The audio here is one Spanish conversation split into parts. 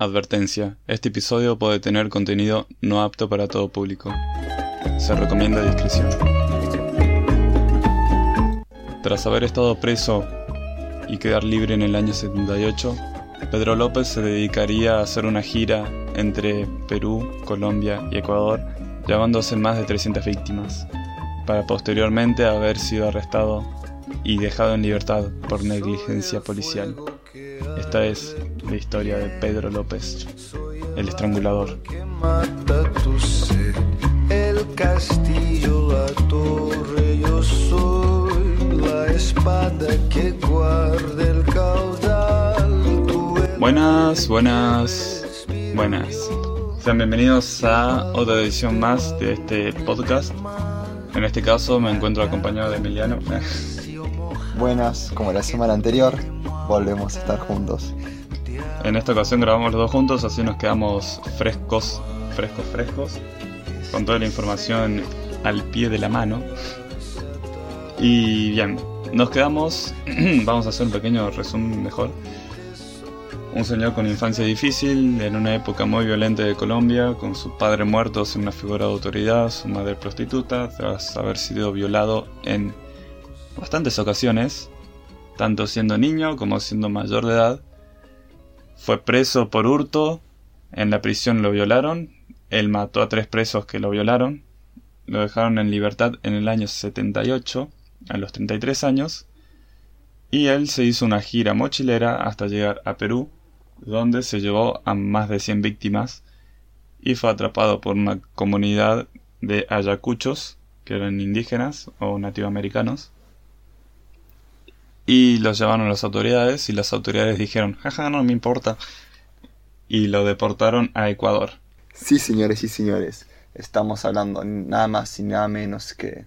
Advertencia, este episodio puede tener contenido no apto para todo público. Se recomienda discreción. Tras haber estado preso y quedar libre en el año 78, Pedro López se dedicaría a hacer una gira entre Perú, Colombia y Ecuador, llevándose más de 300 víctimas, para posteriormente haber sido arrestado y dejado en libertad por negligencia policial. Esta es la historia de Pedro López, el estrangulador. El castillo, la torre, yo soy la espada que guarda el caudal. Buenas, buenas, buenas. Sean bienvenidos a otra edición más de este podcast. En este caso me encuentro acompañado de Emiliano. Buenas, como la semana anterior, volvemos a estar juntos. En esta ocasión grabamos los dos juntos, así nos quedamos frescos, frescos, frescos, con toda la información al pie de la mano. Y bien, nos quedamos, vamos a hacer un pequeño resumen mejor. Un señor con infancia difícil, en una época muy violenta de Colombia, con su padre muerto sin una figura de autoridad, su madre prostituta, tras haber sido violado en bastantes ocasiones, tanto siendo niño como siendo mayor de edad. Fue preso por hurto, en la prisión lo violaron, él mató a tres presos que lo violaron, lo dejaron en libertad en el año 78, a los 33 años, y él se hizo una gira mochilera hasta llegar a Perú, donde se llevó a más de 100 víctimas y fue atrapado por una comunidad de ayacuchos, que eran indígenas o nativoamericanos, y los llevaron a las autoridades y las autoridades dijeron, jaja, no me importa. Y lo deportaron a Ecuador. Sí, señores y señores, estamos hablando nada más y nada menos que...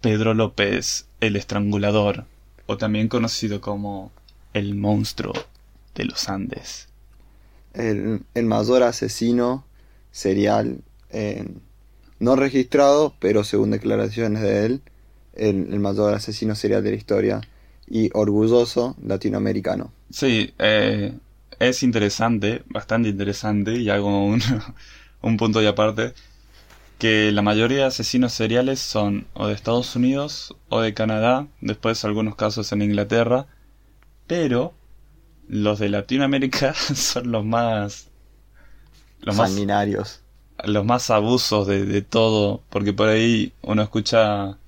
Pedro López, el estrangulador, o también conocido como el monstruo de los Andes. El, el mayor asesino serial eh, no registrado, pero según declaraciones de él, el, el mayor asesino serial de la historia y orgulloso latinoamericano. Sí, eh, es interesante, bastante interesante, y hago un, un punto de aparte, que la mayoría de asesinos seriales son o de Estados Unidos o de Canadá, después algunos casos en Inglaterra, pero los de Latinoamérica son los más... Los Sanguinarios. Más, los más abusos de, de todo, porque por ahí uno escucha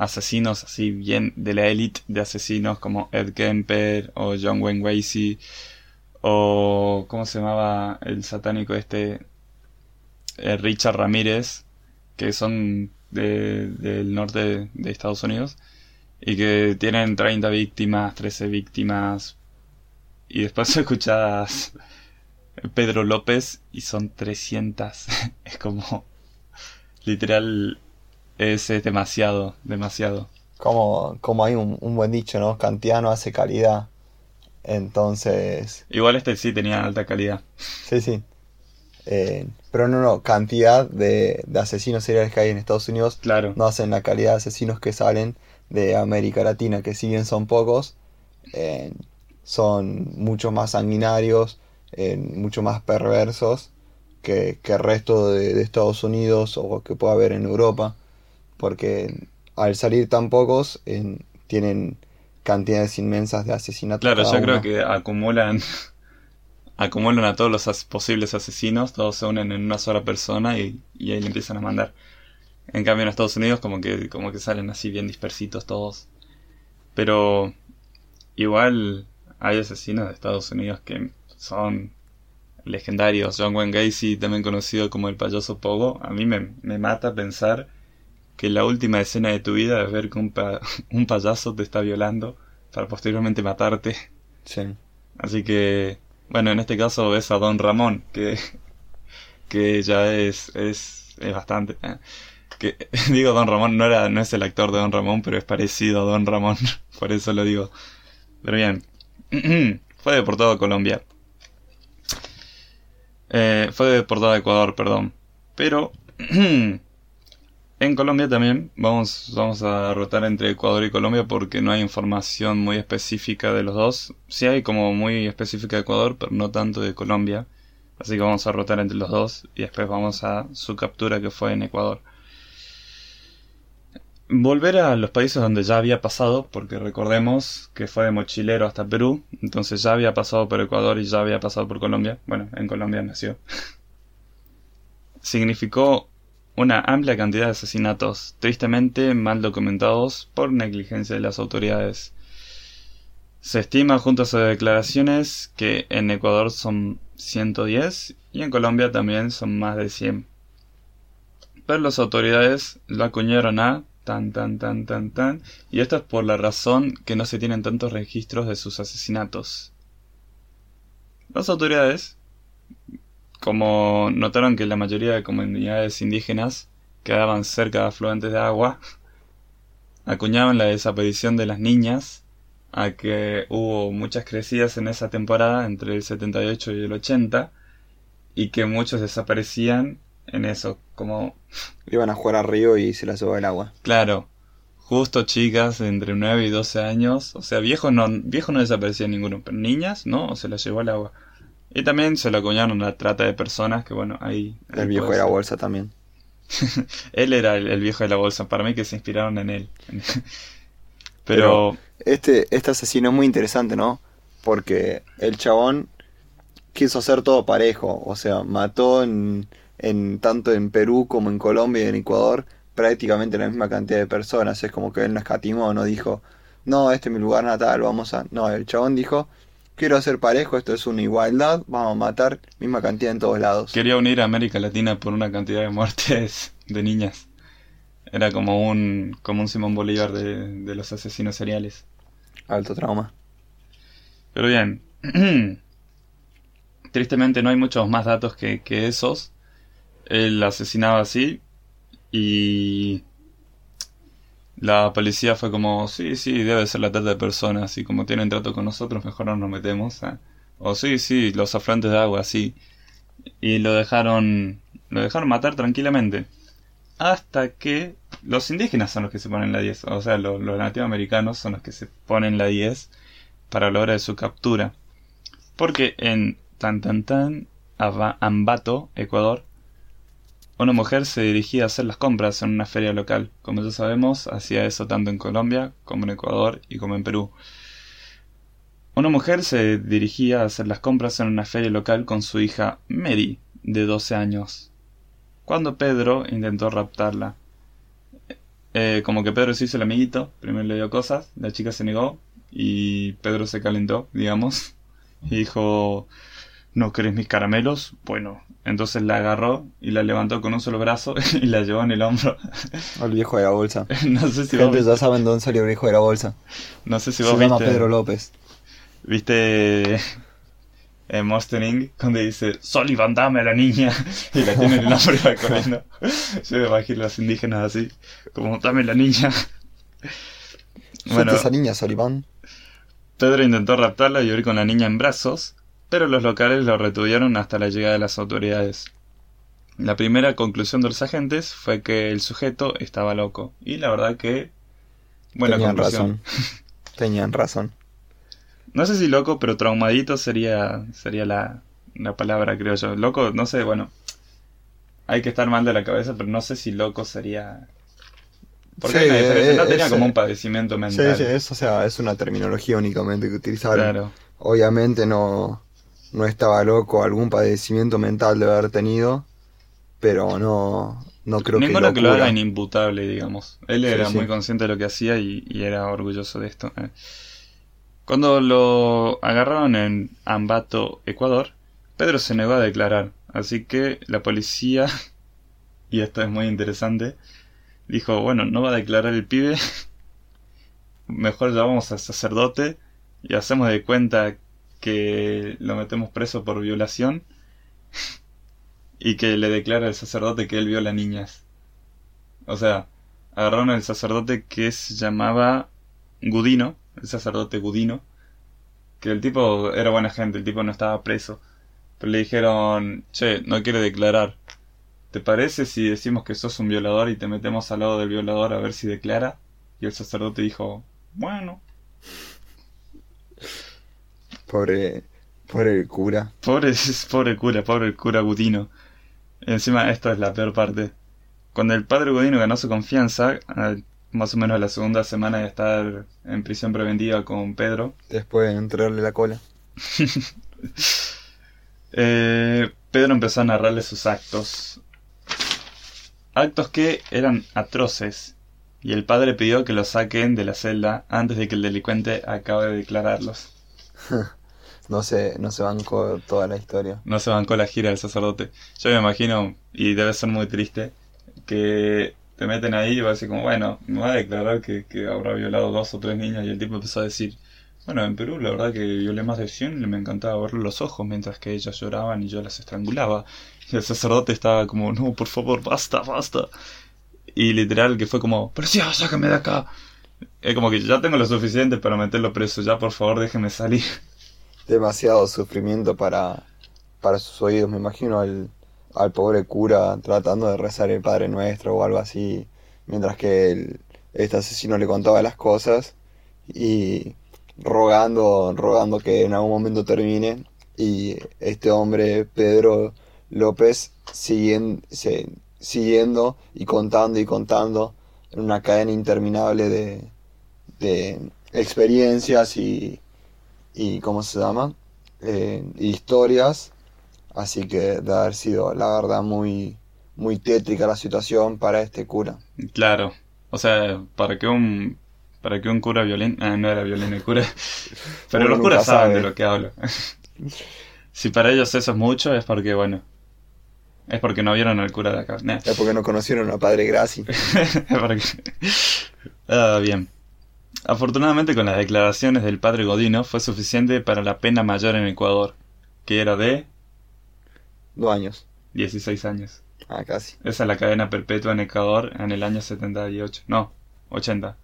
asesinos así bien de la élite de asesinos como Ed Kemper o John Wayne Gacy o cómo se llamaba el satánico este eh, Richard Ramírez que son de, del norte de Estados Unidos y que tienen 30 víctimas, 13 víctimas y después escuchas Pedro López y son 300 es como literal es, demasiado, demasiado. Como, como hay un, buen dicho, ¿no? Cantidad no hace calidad. Entonces... Igual este sí tenía alta calidad. Sí, sí. Eh, pero no, no, cantidad de, asesinos seriales que hay en Estados Unidos claro. no hacen la calidad de asesinos que salen de América Latina, que si bien son pocos, eh, son mucho más sanguinarios, eh, mucho más perversos que, que el resto de, de, Estados Unidos o que pueda haber en Europa porque al salir tan pocos tienen cantidades inmensas de asesinatos. Claro, yo creo que acumulan acumulan a todos los posibles asesinos, todos se unen en una sola persona y, ahí le empiezan a mandar. En cambio en Estados Unidos como que, como que salen así bien dispersitos todos. Pero igual hay asesinos de Estados Unidos que son legendarios. John Wayne Gacy, también conocido como el payaso Pogo, a mí me, me mata pensar que la última escena de tu vida es ver que un, un payaso te está violando para posteriormente matarte. Sí. Así que, bueno, en este caso ves a Don Ramón, que, que ya es, es, es bastante. ¿eh? Que, digo Don Ramón, no, era, no es el actor de Don Ramón, pero es parecido a Don Ramón, por eso lo digo. Pero bien, fue deportado a Colombia. Eh, fue deportado a Ecuador, perdón. Pero En Colombia también vamos, vamos a rotar entre Ecuador y Colombia porque no hay información muy específica de los dos. Sí hay como muy específica de Ecuador, pero no tanto de Colombia. Así que vamos a rotar entre los dos y después vamos a su captura que fue en Ecuador. Volver a los países donde ya había pasado, porque recordemos que fue de mochilero hasta Perú, entonces ya había pasado por Ecuador y ya había pasado por Colombia. Bueno, en Colombia nació. Significó una amplia cantidad de asesinatos, tristemente mal documentados por negligencia de las autoridades. Se estima junto a sus declaraciones que en Ecuador son 110 y en Colombia también son más de 100. Pero las autoridades lo acuñaron a tan tan tan tan tan y esto es por la razón que no se tienen tantos registros de sus asesinatos. Las autoridades, como notaron que la mayoría de comunidades indígenas quedaban cerca de afluentes de agua, acuñaban la desaparición de las niñas a que hubo muchas crecidas en esa temporada entre el 78 y el 80 y que muchos desaparecían en eso, como... Iban a jugar a río y se las llevó el agua. Claro, justo chicas entre 9 y 12 años, o sea, viejos no, viejos no desaparecían ninguno, pero niñas, ¿no? O se las llevó el agua. Y también se lo acuñaron la trata de personas, que bueno, ahí... ahí El viejo de la bolsa también. él era el, el viejo de la bolsa, para mí que se inspiraron en él. pero... Este, este asesino es muy interesante, ¿no? Porque el chabón quiso hacer todo parejo. O sea, mató en, en tanto en Perú como en Colombia y en Ecuador prácticamente la misma cantidad de personas. Es como que él no escatimó, no dijo, no, este es mi lugar natal, vamos a... No, el chabón dijo, quiero hacer parejo, esto es una igualdad, vamos a matar misma cantidad en todos lados. Quería unir a América Latina por una cantidad de muertes de niñas. Era como un, como un Simón Bolívar de, de los asesinos seriales. Alto trauma. Pero bien, tristemente no hay muchos más datos que, que esos. Él asesinaba así y la policía fue como, sí, sí, debe ser la trata de personas y como tienen trato con nosotros mejor no nos metemos. ah. O sí, sí, los afluentes de agua, sí. Y lo dejaron, lo dejaron matar tranquilamente. Hasta que los indígenas son los que se ponen la 10. O sea, lo- los nativoamericanos son los que se ponen la 10 para la hora de su captura. Porque en Tan Tan Tan, Ambato, Ecuador, una mujer se dirigía a hacer las compras en una feria local. Como ya sabemos, hacía eso tanto en Colombia como en Ecuador y como en Perú. Una mujer se dirigía a hacer las compras en una feria local con su hija Mary, de 12 años, cuando Pedro intentó raptarla. Eh, como que Pedro se hizo el amiguito, primero le dio cosas, la chica se negó y Pedro se calentó, digamos, y dijo, ¿no querés mis caramelos? Bueno, entonces la agarró y la levantó con un solo brazo y la llevó en el hombro. El viejo de la bolsa. no sé si vos, Gente, ya saben dónde salió el viejo de la bolsa. no sé si Se vos llama viste, Pedro López. viste en Monster Inc. cuando dice, Sullivan, dame a la niña y la tiene en el hombro y va corriendo. Yo me imagino a los indígenas así, como, dame la niña. Suelta esa niña, Soliván. Pedro intentó raptarla y huir con la niña en brazos, pero los locales lo retuvieron hasta la llegada de las autoridades. La primera conclusión de los agentes fue que el sujeto estaba loco, y la verdad que... Buena Tenían conclusión. razón. Tenían razón. No sé si loco, pero traumadito sería, sería la, la palabra, creo yo. Loco, no sé, bueno. Hay que estar mal de la cabeza, pero no sé si loco sería... Porque Sí, diferencia. No eh, tenía es, como eh, un padecimiento Sí, mental. sí, es, o sea, es una terminología únicamente que utilizaron. Claro. Obviamente no, no estaba loco, algún padecimiento mental de haber tenido, pero no, no creo Ninguno que que lo locura. haga inimputable, digamos. Él era sí. muy consciente de lo que hacía y, y era orgulloso de esto. eh. Cuando lo agarraron en Ambato, Ecuador, Pedro se negó a declarar. Así que la policía, y esto es muy interesante, dijo, bueno, no va a declarar el pibe, mejor llamamos al sacerdote y hacemos de cuenta que lo metemos preso por violación y que le declara al sacerdote que él viola niñas. O sea, agarraron al sacerdote que se llamaba Gudino, el sacerdote Gudino, que el tipo era buena gente, el tipo no estaba preso. Pero le dijeron, che, no quiere declarar. ¿Te parece si decimos que sos un violador y te metemos al lado del violador a ver si declara? Y el sacerdote dijo, bueno, Pobre, Por el cura. Pobre, pobre cura, pobre cura Gudino. Encima, esta es la peor parte. Cuando el padre Godino ganó su confianza, más o menos a la segunda semana de estar en prisión preventiva con Pedro, Después de entrarle la cola. eh, Pedro empezó a narrarle sus actos. Actos que eran atroces. Y el padre pidió que los saquen de la celda antes de que el delincuente acabe de declararlos. No se, no se bancó toda la historia. No se bancó la gira del sacerdote. Yo me imagino, y debe ser muy triste, que te meten ahí y vas a decir como, bueno, me va a declarar que, que habrá violado dos o tres niñas y el tipo empezó a decir, bueno, en Perú la verdad que violé más de 100 y me encantaba verle los ojos mientras que ellas lloraban y yo las estrangulaba. Y el sacerdote estaba como, no, por favor, basta, basta. Y literal que fue como, pero sí, sácame de acá. Es como que ya tengo lo suficiente para meterlo preso, ya por favor déjeme salir. Demasiado sufrimiento para, para sus oídos. Me imagino al, al pobre cura tratando de rezar el Padre Nuestro o algo así. Mientras que el, este asesino le contaba las cosas. Y rogando, rogando que en algún momento termine. Y este hombre, Pedro López, siguiendo, siguiendo y contando y contando en una cadena interminable de, de experiencias y, y ¿cómo se llama? Eh, historias. Así que de haber sido, la verdad, muy, muy tétrica la situación para este cura. Claro, o sea, para que un para que un cura violento, ah, no era violento el cura, pero Uno los curas saben sabe. de lo que hablo. si para ellos eso es mucho, es porque bueno, es porque no vieron al cura de acá. Nah. Es porque no conocieron a Padre Graci. Es porque- Ah, bien. Afortunadamente con las declaraciones del padre Godino fue suficiente para la pena mayor en Ecuador, que era de Dos años. 16 años. Ah, casi. Esa es la cadena perpetua en Ecuador en el año 78. No, 80.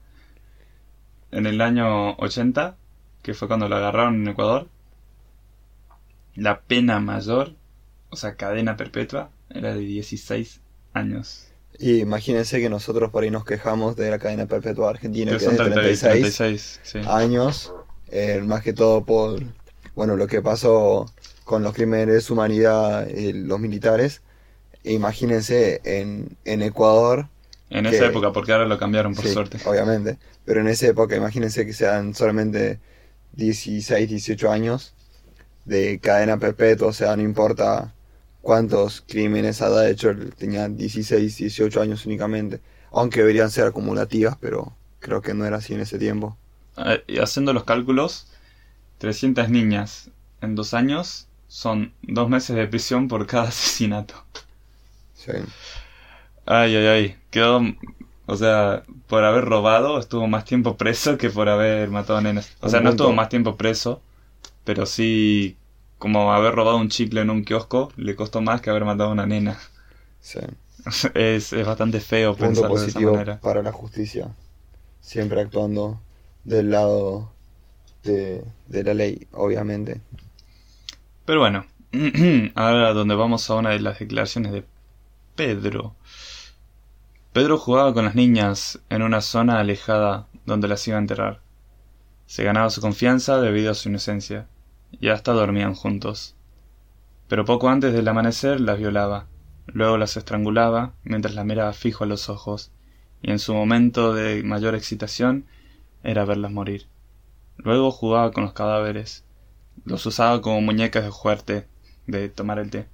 En el año 80, que fue cuando lo agarraron en Ecuador, la pena mayor, o sea, cadena perpetua, era de 16 años. Y imagínense que nosotros por ahí nos quejamos de la cadena perpetua argentina, Que que, es de 30 y 36 36, sí. años. eh, más que todo por, bueno, lo que pasó con los crímenes de humanidad y los militares. E imagínense en, en Ecuador, En que- esa época, porque ahora lo cambiaron por sí, suerte. obviamente, pero en esa época imagínense que sean solamente 16, 18 años de cadena perpetua, o sea, no importa cuántos crímenes haya hecho, tenía 16, 18 años únicamente, aunque deberían ser acumulativas, pero creo que no era así en ese tiempo. Y haciendo los cálculos, 300 niñas en dos años son dos meses de prisión por cada asesinato. Sí. Ay, ay, ay. Quedó. O sea, por haber robado estuvo más tiempo preso que por haber matado a nenas. O sea, no estuvo más tiempo preso, pero sí. Como haber robado un chicle en un kiosco le costó más que haber matado a una nena. sí. Es, es bastante feo Punto pensarlo de esa positivo manera. para la justicia, siempre actuando del lado de, de la ley, obviamente. Pero bueno, ahora donde vamos a una de las declaraciones de Pedro. Pedro jugaba con las niñas en una zona alejada donde las iba a enterrar. Se ganaba su confianza debido a su inocencia, y hasta dormían juntos. Pero poco antes del amanecer las violaba, luego las estrangulaba mientras las miraba fijo a los ojos, y en su momento de mayor excitación era verlas morir. Luego jugaba con los cadáveres, los usaba como muñecas de jugar té, de tomar el té.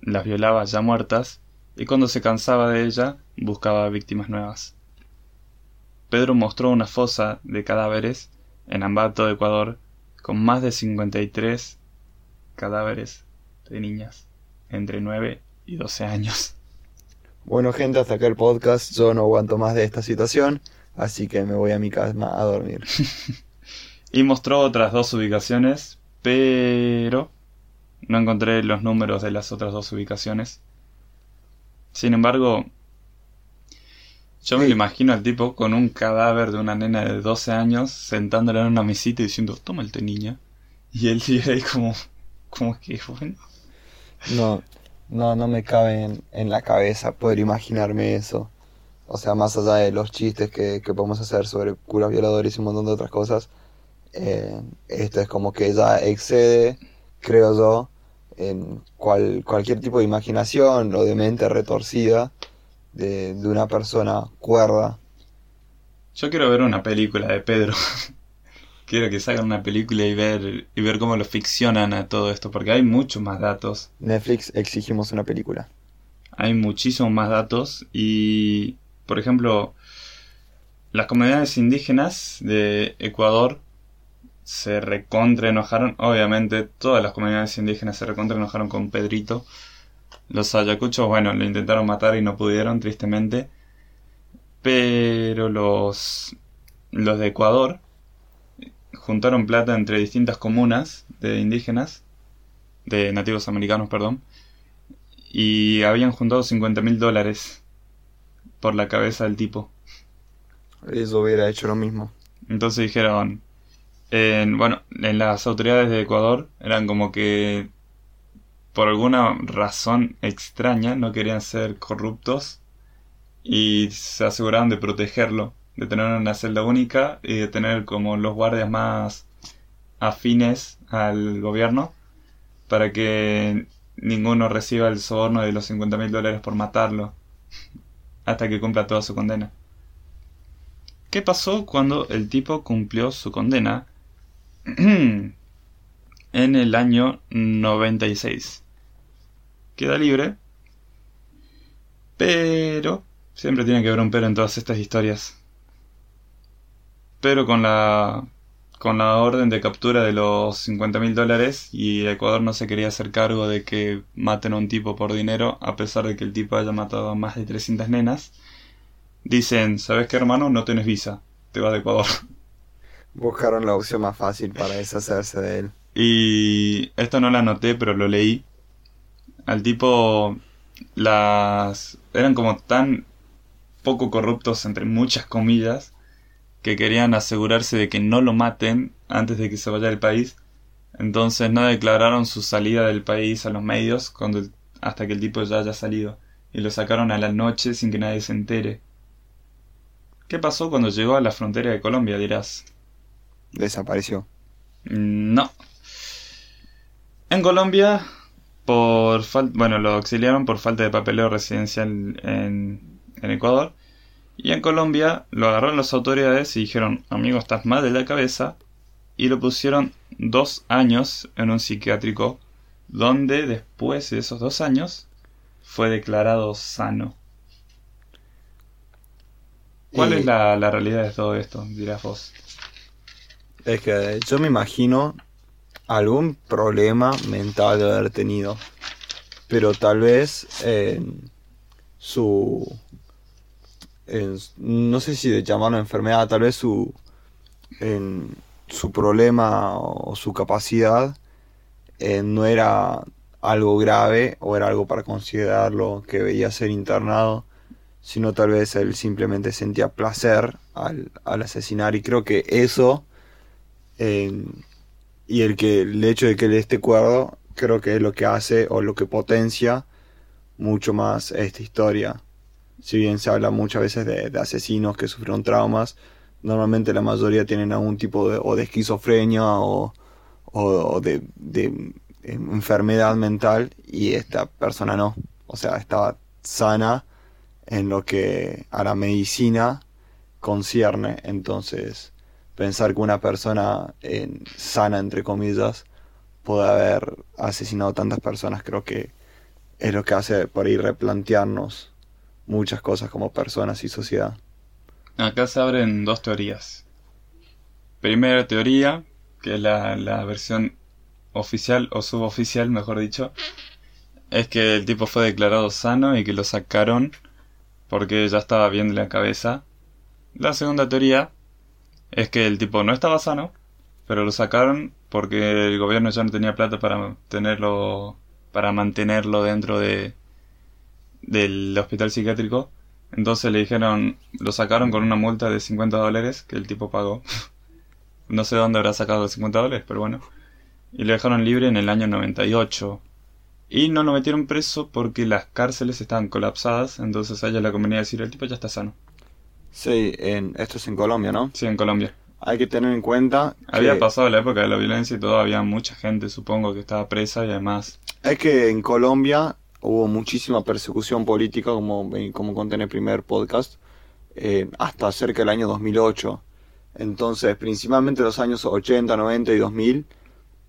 Las violaba ya muertas y cuando se cansaba de ella buscaba víctimas nuevas. Pedro mostró una fosa de cadáveres en Ambato, Ecuador, con más de 53 cadáveres de niñas entre 9 y 12 años. Bueno, gente, hasta acá el podcast. Yo no aguanto más de esta situación, así que me voy a mi cama a dormir. Y mostró otras dos ubicaciones, pero no encontré los números de las otras dos ubicaciones. Sin embargo, yo me lo imagino al tipo con un cadáver de una nena de 12 años sentándola en una mesita y diciendo, toma el té niña. Y él sigue ahí como, como que, bueno. No, no, no me cabe en, en la cabeza poder imaginarme eso. O sea, más allá de los chistes que, que podemos hacer sobre curas violadores y un montón de otras cosas, Eh, esto es como que ya excede, creo yo, en cual, cualquier tipo de imaginación o de mente retorcida de, de una persona cuerda. Yo quiero ver una película de Pedro. quiero que salgan una película y ver, y ver cómo lo ficcionan a todo esto, porque hay muchos más datos. Netflix exigimos una película. Hay muchísimos más datos y, por ejemplo, las comunidades indígenas de Ecuador se recontra enojaron. Obviamente, todas las comunidades indígenas se recontra enojaron con Pedrito. Los ayacuchos, bueno, lo intentaron matar y no pudieron, tristemente. Pero los, los de Ecuador juntaron plata entre distintas comunas de indígenas, de nativos americanos, perdón, y habían juntado 50 mil dólares por la cabeza del tipo. Eso hubiera hecho lo mismo. Entonces dijeron, en, bueno, en las autoridades de Ecuador eran como que por alguna razón extraña no querían ser corruptos y se aseguraban de protegerlo, de tener una celda única y de tener como los guardias más afines al gobierno para que ninguno reciba el soborno de los 50 mil dólares por matarlo hasta que cumpla toda su condena. ¿Qué pasó cuando el tipo cumplió su condena? en el año 96. Queda libre. Pero siempre tiene que haber un pero en todas estas historias. Pero con la con la orden de captura de los 50 mil dólares y Ecuador no se quería hacer cargo de que maten a un tipo por dinero a pesar de que el tipo haya matado a más de 300 nenas. Dicen, ¿sabes qué hermano? No tienes visa, te vas de Ecuador. Buscaron la opción más fácil para deshacerse de él. Y esto no lo anoté, pero lo leí. Al tipo las eran como tan poco corruptos entre muchas comillas que querían asegurarse de que no lo maten antes de que se vaya del país. Entonces no declararon su salida del país a los medios cuando hasta que el tipo ya haya salido y lo sacaron a la noche sin que nadie se entere. ¿Qué pasó cuando llegó a la frontera de Colombia, dirás? Desapareció. Mm, No. En Colombia, por bueno, lo auxiliaron por falta de papeleo residencial en, en Ecuador. Y en Colombia lo agarraron las autoridades y dijeron, amigo, estás mal de la cabeza. Y lo pusieron dos años en un psiquiátrico, donde después de esos dos años fue declarado sano. ¿Cuál Y- es la, la realidad de todo esto? Dirás vos. Es que yo me imagino algún problema mental de haber tenido. Pero tal vez su... no sé si de llamarlo enfermedad, tal vez su... su problema o su capacidad eh, no era algo grave o era algo para considerarlo que debía ser internado, sino tal vez él simplemente sentía placer al, asesinar y creo que eso y el que el hecho de que él esté cuerdo creo que es lo que hace o lo que potencia mucho más esta historia. Si bien se habla muchas veces de, asesinos que sufrieron traumas, normalmente la mayoría tienen algún tipo de, o de esquizofrenia o, o, o de, de enfermedad mental y esta persona no. O sea, estaba sana en lo que a la medicina concierne. Entonces, pensar que una persona en- sana, entre comillas, puede haber asesinado tantas personas, creo que es lo que hace por ahí replantearnos muchas cosas como personas y sociedad. Acá se abren dos teorías. Primera teoría, que es la, la versión oficial o suboficial, mejor dicho, es que el tipo fue declarado sano y que lo sacaron porque ya estaba bien de la cabeza. La segunda teoría es que el tipo no estaba sano, pero lo sacaron porque el gobierno ya no tenía plata para tenerlo, para mantenerlo dentro de del hospital psiquiátrico. Entonces le dijeron, lo sacaron con una multa de 50 dólares que el tipo pagó. no sé dónde habrá sacado los 50 dólares, pero bueno. Y lo dejaron libre en el año 98. Y no lo metieron preso porque las cárceles estaban colapsadas. Entonces a ella la convenía decir, el tipo ya está sano. Sí, en, esto es en Colombia, ¿no? Sí, en Colombia. hay que tener en cuenta Había que- pasado la época de la violencia y todavía mucha gente, supongo, que estaba presa y además... Es que en Colombia hubo muchísima persecución política, como, como conté en el primer podcast, eh, hasta cerca del año 2008. Entonces, principalmente en los años 80, 90 y 2000,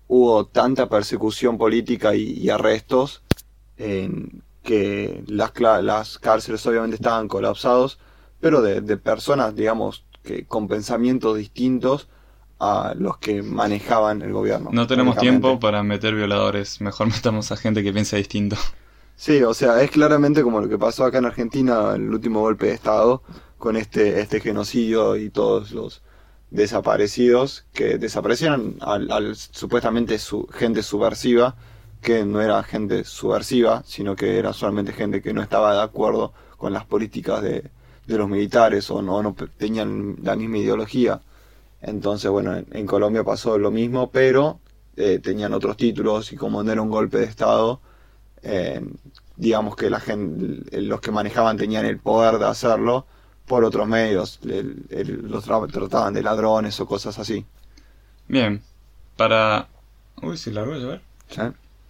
hubo tanta persecución política y, y arrestos en que las, las cárceles obviamente estaban colapsados, pero de, de personas, digamos, que con pensamientos distintos a los que manejaban el gobierno. No tenemos tiempo para meter violadores, mejor metamos a gente que piensa distinto. Sí, o sea, es claramente como lo que pasó acá en Argentina, el último golpe de Estado, con este, este genocidio y todos los desaparecidos que desaparecieron al, al supuestamente su, gente subversiva, que no era gente subversiva, sino que era solamente gente que no estaba de acuerdo con las políticas de, de los militares o no, no tenían la misma ideología. Entonces, bueno, en, en Colombia pasó lo mismo, pero eh, tenían otros títulos y como no era un golpe de Estado, eh, digamos que la gente, los que manejaban tenían el poder de hacerlo por otros medios, el- el- los tra- trataban de ladrones o cosas así. Bien, para... Uy, se largó a llover. ¿sí?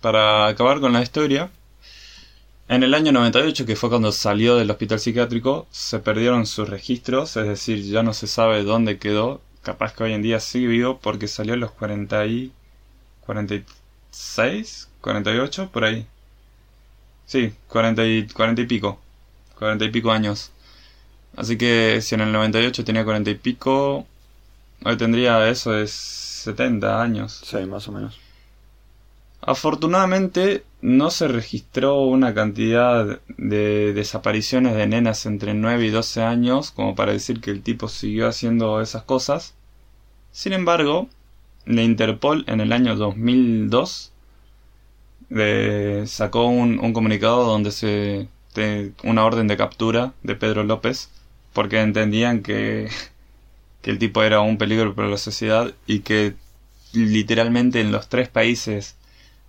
Para acabar con la historia, en el año 98, que fue cuando salió del hospital psiquiátrico, se perdieron sus registros, es decir, ya no se sabe dónde quedó. Capaz que hoy en día sigue vivo porque salió a los 40 y... 46, 48, por ahí. Sí, 40 y, 40 y pico. 40 y pico años. Así que si en el 98 tenía 40 y pico, hoy tendría eso de 70 años. Sí, más o menos. Afortunadamente no se registró una cantidad de desapariciones de nenas entre 9 y 12 años como para decir que el tipo siguió haciendo esas cosas. Sin embargo, la Interpol en el año 2002 eh, sacó un, un comunicado donde se una orden de captura de Pedro López porque entendían que, que el tipo era un peligro para la sociedad y que literalmente en los tres países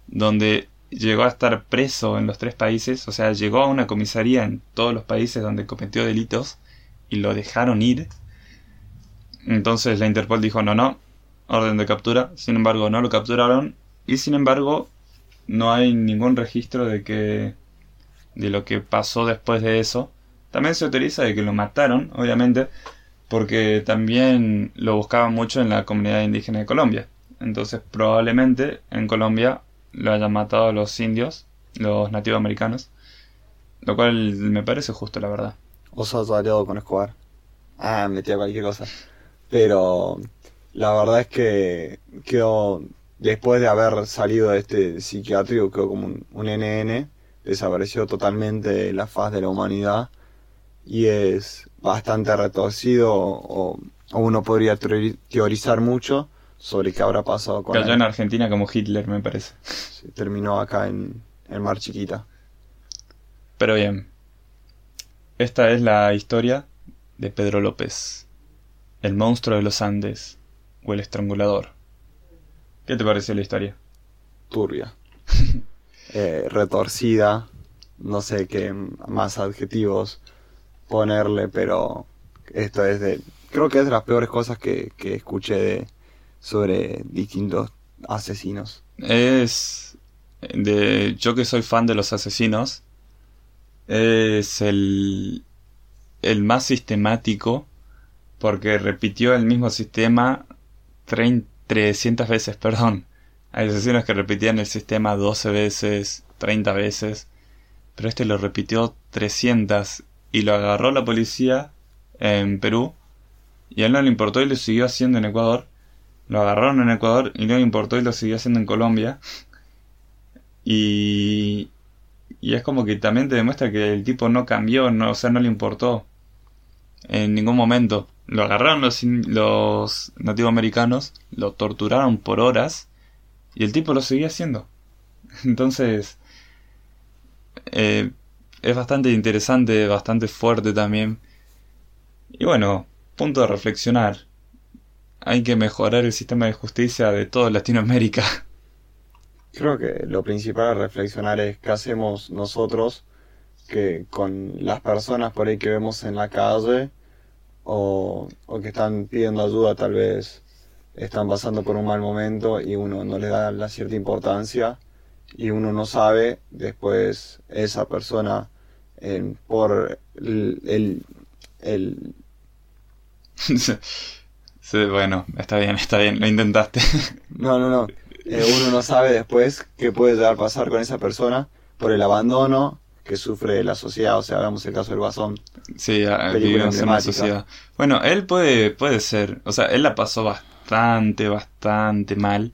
donde llegó a estar preso en los tres países, o sea, llegó a una comisaría en todos los países donde cometió delitos y lo dejaron ir. Entonces la Interpol dijo no, no, orden de captura, sin embargo no lo capturaron y sin embargo no hay ningún registro de que de lo que pasó después de eso. También se autoriza de que lo mataron, obviamente, porque también lo buscaban mucho en la comunidad indígena de Colombia. Entonces probablemente en Colombia lo hayan matado los indios, los nativos americanos. Lo cual me parece justo, la verdad. O sos aliado con Escobar. Ah, metía cualquier cosa. Pero la verdad es que quedó, después de haber salido de este psiquiátrico, quedó como un, un NN, desapareció totalmente de la faz de la humanidad y es bastante retorcido o, o uno podría teori- teorizar mucho sobre qué habrá pasado con Cayó en Argentina como Hitler, me parece. Sí, Terminó acá en, en Mar Chiquita. Pero bien. Esta es la historia de Pedro López. El monstruo de los Andes. O el estrangulador. ¿Qué te pareció la historia? turbia, eh, retorcida, no sé qué más adjetivos ponerle, pero esto es de, creo que es de las peores cosas que, que escuché de, sobre distintos asesinos. Es de yo que soy fan de los asesinos es el el más sistemático porque repitió el mismo sistema 30 300 veces, perdón. Hay asesinos que repetían el sistema 12 veces, 30 veces, pero este lo repitió 300 y lo agarró la policía en Perú y a él no le importó y lo siguió haciendo en Ecuador. Lo agarraron en Ecuador y no le importó y lo siguió haciendo en Colombia. Y, y es como que también te demuestra que el tipo no cambió, no, o sea, no le importó en ningún momento. Lo agarraron los, los nativos americanos, lo torturaron por horas y el tipo lo seguía haciendo. Entonces, eh, es bastante interesante, bastante fuerte también. Y bueno, punto de reflexionar. Hay que mejorar el sistema de justicia de toda Latinoamérica. Creo que lo principal a reflexionar es qué hacemos nosotros que con las personas por ahí que vemos en la calle o, o que están pidiendo ayuda, tal vez están pasando por un mal momento y uno no le da la cierta importancia y uno no sabe después esa persona eh, por el, el, el- Sí, bueno, está bien, está bien, lo intentaste. no no no Eh, uno no sabe después qué puede llegar a pasar con esa persona por el abandono que sufre la sociedad o sea hagamos el caso del guasón Sí, vivimos en emblemática. sociedad. Bueno, él puede, puede ser, o sea, él la pasó bastante, bastante mal.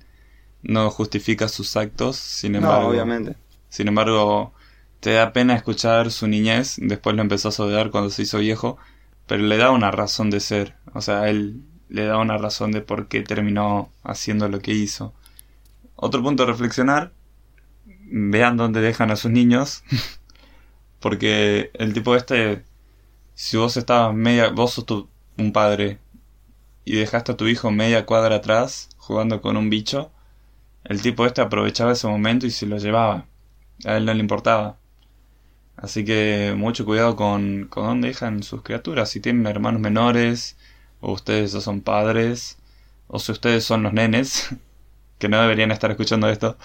No justifica sus actos, sin embargo. no obviamente Sin embargo, te da pena escuchar su niñez, después lo empezó a odiar cuando se hizo viejo, pero le da una razón de ser, o sea, él le da una razón de por qué terminó haciendo lo que hizo. Otro punto a reflexionar, vean dónde dejan a sus niños, porque el tipo este, si vos estabas media, vos sos tu- un padre y dejaste a tu hijo media cuadra atrás jugando con un bicho, el tipo este aprovechaba ese momento y se lo llevaba. A él no le importaba. Así que mucho cuidado con, con dónde dejan sus criaturas. Si tienen hermanos menores, o ustedes ya son padres, o si ustedes son los nenes, que no deberían estar escuchando esto,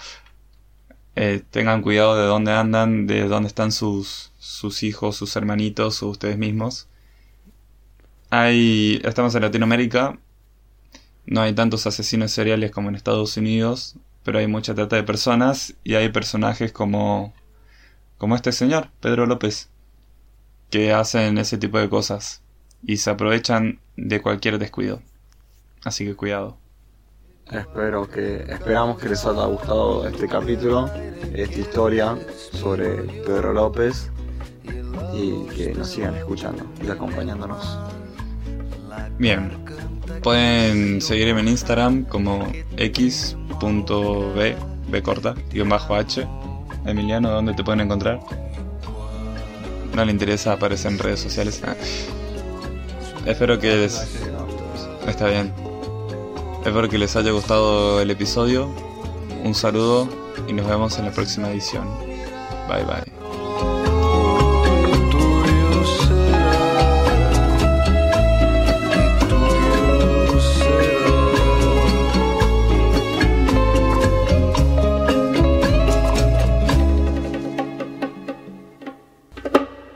eh, tengan cuidado de dónde andan, de dónde están sus, sus hijos, sus hermanitos o ustedes mismos. Hay, estamos en Latinoamérica, no hay tantos asesinos seriales como en Estados Unidos, pero hay mucha trata de personas y hay personajes como como este señor, Pedro López, que hacen ese tipo de cosas y se aprovechan de cualquier descuido. Así que cuidado. Espero que, esperamos que les haya gustado este capítulo, esta historia sobre Pedro López y que nos sigan escuchando y acompañándonos. Bien, pueden seguirme en Instagram como x.b, b corta, guion bajo h. Emiliano, ¿dónde te pueden encontrar? No le interesa aparecer en redes sociales. Espero que les... Está bien. Espero que les haya gustado el episodio. Un saludo y nos vemos en la próxima edición. Bye bye.